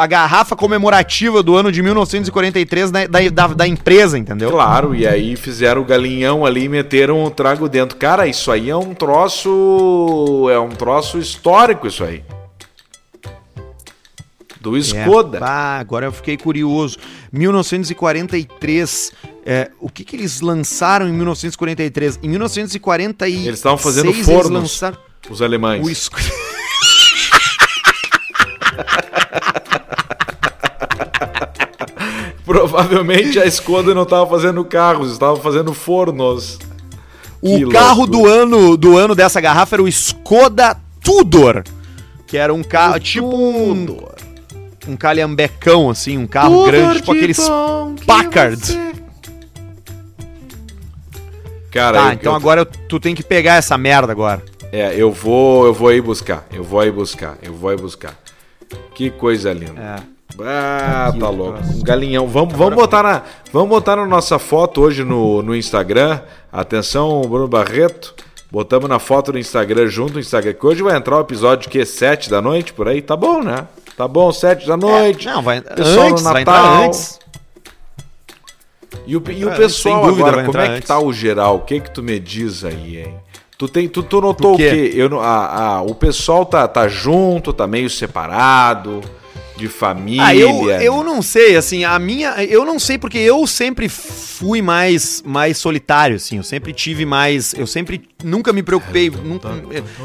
a garrafa comemorativa do ano de 1943 da, da, da, da empresa, entendeu? Claro, e aí fizeram o galinhão ali e meteram o trago dentro. Cara, isso aí é um troço. É um troço histórico, isso aí. Do Skoda. É, pá, agora eu fiquei curioso. 1943. é, o que, que eles lançaram em 1943? Em 1946. Eles estavam fazendo fornos. lançaram Os alemães. o Sk- [laughs] [laughs] Provavelmente a Skoda não estava fazendo carros, estava fazendo fornos. O Que carro loucura. do ano, do ano dessa garrafa era o Skoda Tudor. Que era um carro, tipo um, um calhambecão, assim, um carro grande, tipo aqueles Packard. Cara, Tá, eu- então eu- agora tu tem que pegar essa merda agora. É, eu vou, eu vou aí buscar. Eu vou aí buscar. Eu vou aí buscar. Que coisa linda. É. Ah, Aqui tá louco. Um galinhão. Vamos, vamos botar na, vamos botar na nossa foto hoje no, no Instagram. Atenção, Bruno Barreto. Botamos na foto do Instagram junto no Instagram. Que hoje vai entrar o episódio que é 7 da noite por aí. Tá bom, né? Tá bom, 7 da noite. É, não, vai Pessoal antes, no Natal. antes. E o, e o É, pessoal dúvida agora, como é que antes. tá o geral? O que que tu me diz aí, hein? Tu, tem, tu, tu notou O o quê? quê? Eu, não- ah, ah, o pessoal tá, tá junto, tá meio separado. de família. Ah, eu, eu não sei, assim, a minha. Eu não sei, porque eu sempre fui mais, mais solitário, assim. Eu sempre tive mais. Eu sempre. Nunca me preocupei. Nunca,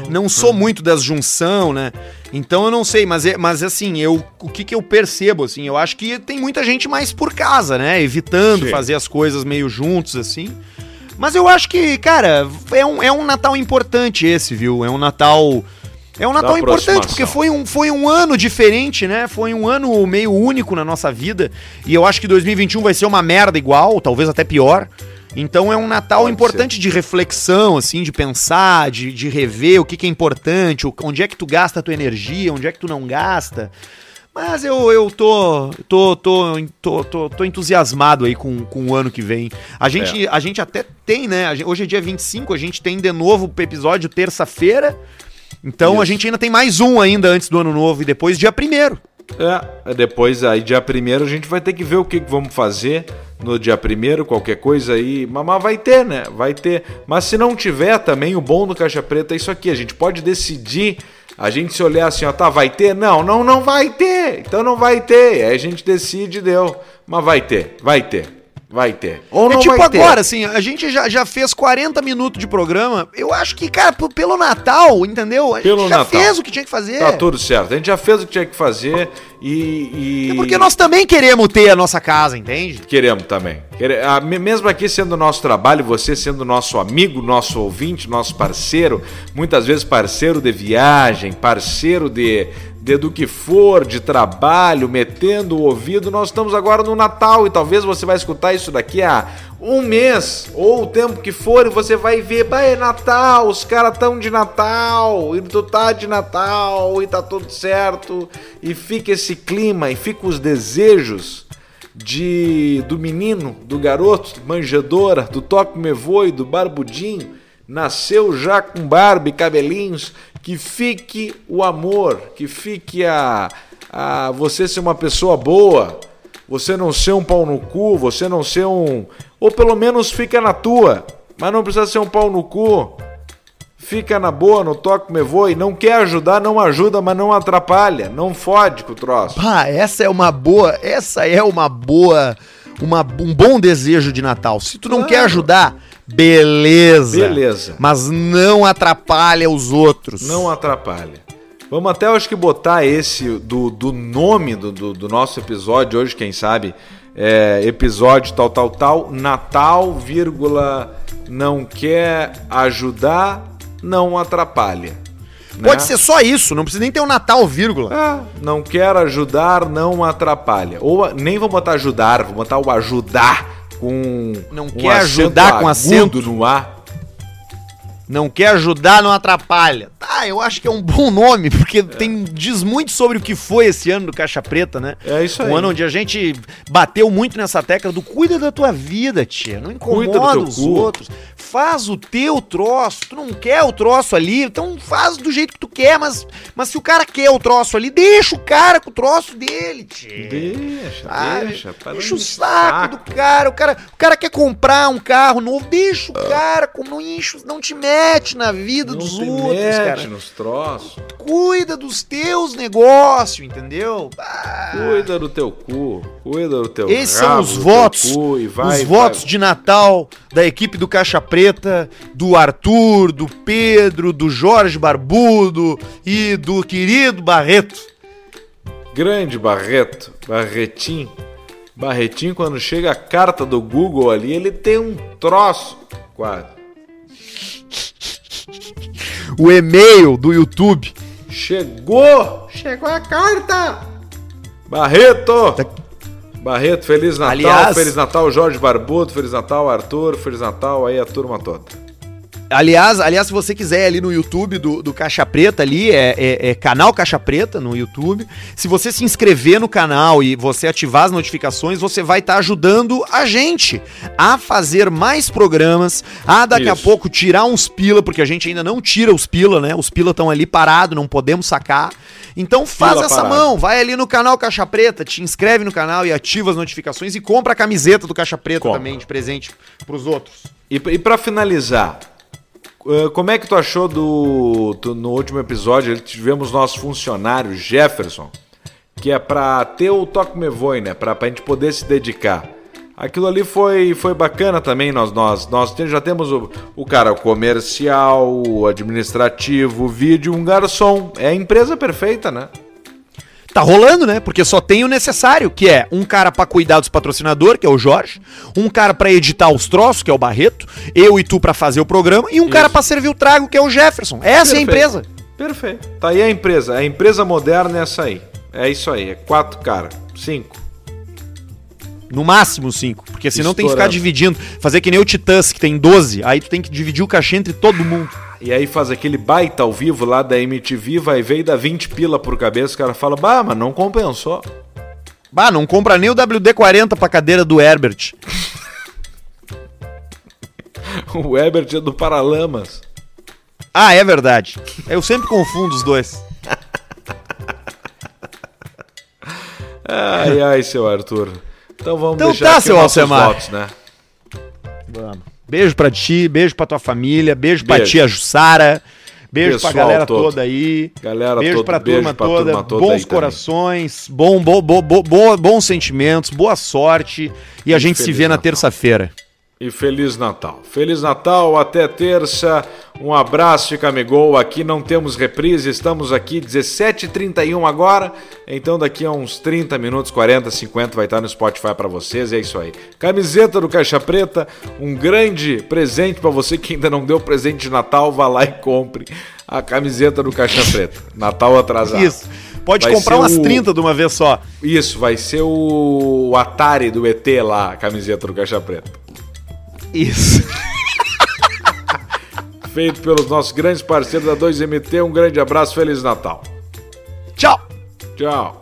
não sou muito das junção, né? Então eu não sei, mas, é, mas assim, eu, o que, que eu percebo, assim? Eu acho que tem muita gente mais por casa, né? Evitando Sim. fazer as coisas meio juntos, assim. Mas eu acho que, cara, é um, é um Natal importante esse, viu? É um Natal. É um Natal importante, porque foi um, foi um ano diferente, né? Foi um ano meio único na nossa vida. E eu acho que 2021 vai ser uma merda igual, talvez até pior. Então é um Natal Pode importante de reflexão, assim, de pensar, de, de rever o que, que é importante, onde é que tu gasta a tua energia, onde é que tu não gasta. Mas eu, eu tô, tô, tô, tô, tô, tô entusiasmado aí com, com o ano que vem. A gente, a gente até tem, né? a gente- hoje é dia 25, a gente tem de novo o episódio terça-feira. Então a Isso. gente ainda tem mais um ainda antes do ano novo e depois dia primeiro. É, depois aí dia primeiro a gente vai ter que ver o que, que vamos fazer no dia primeiro, qualquer coisa aí. Mas, mas vai ter, né? Vai ter. Mas se não tiver também, o bom do Caixa Preta é isso aqui. A gente pode decidir, a gente se olhar assim, ó, tá, vai ter? Não, não, não vai ter. Então não vai ter. Aí a gente decide, deu. Mas vai ter, vai ter. Vai ter. Ou é não tipo vai ter. agora, assim, a gente já, já fez 40 minutos de programa. Eu acho que, cara, pelo Natal, entendeu? A gente Pelo já Natal. fez o que tinha que fazer. Tá tudo certo. A gente já fez o que tinha que fazer e. e... É porque nós também queremos ter a nossa casa, entende? Queremos também. Mesmo aqui sendo o nosso trabalho, você sendo nosso amigo, nosso ouvinte, nosso parceiro, muitas vezes parceiro de viagem, parceiro de, de do que for, de trabalho, metendo o ouvido, nós estamos agora no Natal e talvez você vai escutar isso daqui a um mês ou o tempo que for e você vai ver, bah, é Natal, os caras estão de Natal e tu tá de Natal e tá tudo certo. E fica esse clima e fica os desejos de do menino, do garoto, manjedora, do toque me voe, do barbudinho, nasceu já com barba e cabelinhos, que fique o amor, que fique a, a você ser uma pessoa boa, você não ser um pau no cu, você não ser um, ou pelo menos fica na tua, mas não precisa ser um pau no cu. Fica na boa, no toque me voe, não quer ajudar, não ajuda, mas não atrapalha, não fode com o troço. Pá, essa é uma boa, essa é uma boa, uma, um bom desejo de Natal. Se tu não Claro. quer ajudar, beleza. Beleza. Mas não atrapalha os outros. Não atrapalha. Vamos até, acho que, botar esse do, do nome do, do, do nosso episódio hoje, quem sabe. É, episódio tal, tal, tal. Natal, vírgula, não quer ajudar, não atrapalha. Pode né? ser só isso, não precisa nem ter um Natal, vírgula. Ah, não quer ajudar, não atrapalha. Ou nem vou botar ajudar, vou botar o ajudar com. Não um quer ajudar com acento. no ar. Não quer ajudar, não atrapalha. Tá, eu acho que é um bom nome, porque tem, diz muito sobre o que foi esse ano do Caixa Preta, né? É isso aí. Um ano onde a gente bateu muito nessa tecla do cuida da tua vida, tia. Não incomoda os cu. outros. Faz o teu troço. Tu não quer o troço ali, então faz do jeito que tu quer, mas, mas se o cara quer o troço ali, deixa o cara com o troço dele, tia. Deixa, Sabe? deixa. para Deixa o de saco, do cara. O cara. O cara quer comprar um carro novo. Deixa o cara. com- Não enche, não te mete na vida Não dos outros, mete cara. nos troços. Cuida dos teus negócios, entendeu? Ah, Cuida do teu cu, cuida do teu Esses são os votos. cu vai, os votos vai. de Natal da equipe do Caixa Preta, do Arthur, do Pedro, do Jorge Barbudo e do querido Barreto. Grande Barreto, Barretinho. Barretinho, quando chega a carta do Google ali, ele tem um troço. Quase. O e-mail do YouTube. Chegou! Chegou a carta! Barreto! Barreto, Feliz Natal, Aliás- Feliz Natal, Jorge Barbudo, Feliz Natal, Arthur, Feliz Natal, aí a turma toda. Aliás, aliás, se você quiser ali no YouTube do, do Caixa Preta ali, é, é- é canal Caixa Preta no YouTube. Se você se inscrever no canal e você ativar as notificações, você vai estar ajudando a gente a fazer mais programas, a daqui a Isso. pouco tirar uns pila, porque a gente ainda não tira os pila, né? Os pila estão ali parados, não podemos sacar. Então faz Pila essa parado. mão, vai ali no canal Caixa Preta, te inscreve no canal e ativa as notificações e compra a camiseta do Caixa Preta Compra. também de presente pros outros. E, e para finalizar, como é que tu achou do, do- no último episódio? Tivemos nosso funcionário Jefferson, que é pra ter o Toque Me Voe, né? Pra, pra gente poder se dedicar. Aquilo ali foi, foi bacana também, nós, nós, nós já temos o, o cara o comercial, o administrativo, o vídeo, um garçom. É a empresa perfeita, né? Tá rolando, né? Porque só tem o necessário, que é um cara pra cuidar dos patrocinadores, que é o Jorge, um cara pra editar os troços, que é o Barreto, eu e tu pra fazer o programa, e um cara pra servir o trago, que é o Jefferson. Essa é a Perfeito. empresa. Perfeito. Tá aí a empresa. A empresa moderna é essa aí. É isso aí. É quatro cara. Cinco. No máximo cinco. Porque senão tem que ficar Estourando. dividindo. Fazer que nem o Titãs, que tem 12. Aí tu tem que dividir o cachê entre todo mundo. E aí faz aquele baita ao vivo lá da MTV, vai ver e dá 20 pila por cabeça. O cara fala, bah, mas não compensou. Bah, não compra nem o WD-40 pra cadeira do Herbert. [laughs] O Ebert é do Paralamas. Ah, é verdade. Eu sempre confundo os dois. [laughs] Ai, ai, seu Arthur. Então vamos Então deixar tá, aqui seu os nossos Alcemar. votos, né? Beijo pra ti, beijo pra tua família, beijo, pra Beijo. tia Jussara, beijo pra Pessoal galera todo. toda aí. Galera beijo todo, pra beijo turma pra toda, turma toda bons corações, bom, bo, bo, bo, bo- bons sentimentos, boa sorte e a gente se Feliz vê na terça-feira. E Feliz Natal. Feliz Natal, até terça. Um abraço de Camigol. Aqui não temos reprise, estamos aqui 17h31 agora. Então daqui a uns 30 minutos, 40, 50 vai estar no Spotify para vocês. É isso aí. Camiseta do Caixa Preta, um grande presente para você que ainda não deu presente de Natal, vá lá e compre a camiseta do Caixa Preta. Natal atrasado. Isso. Pode Vai comprar umas o- 30 de uma vez só. Isso, vai ser o Atari do ET lá, a camiseta do Caixa Preta. Isso. [laughs] feito pelos nossos grandes parceiros da 2MT. Um grande abraço, Feliz Natal. Tchau. Tchau.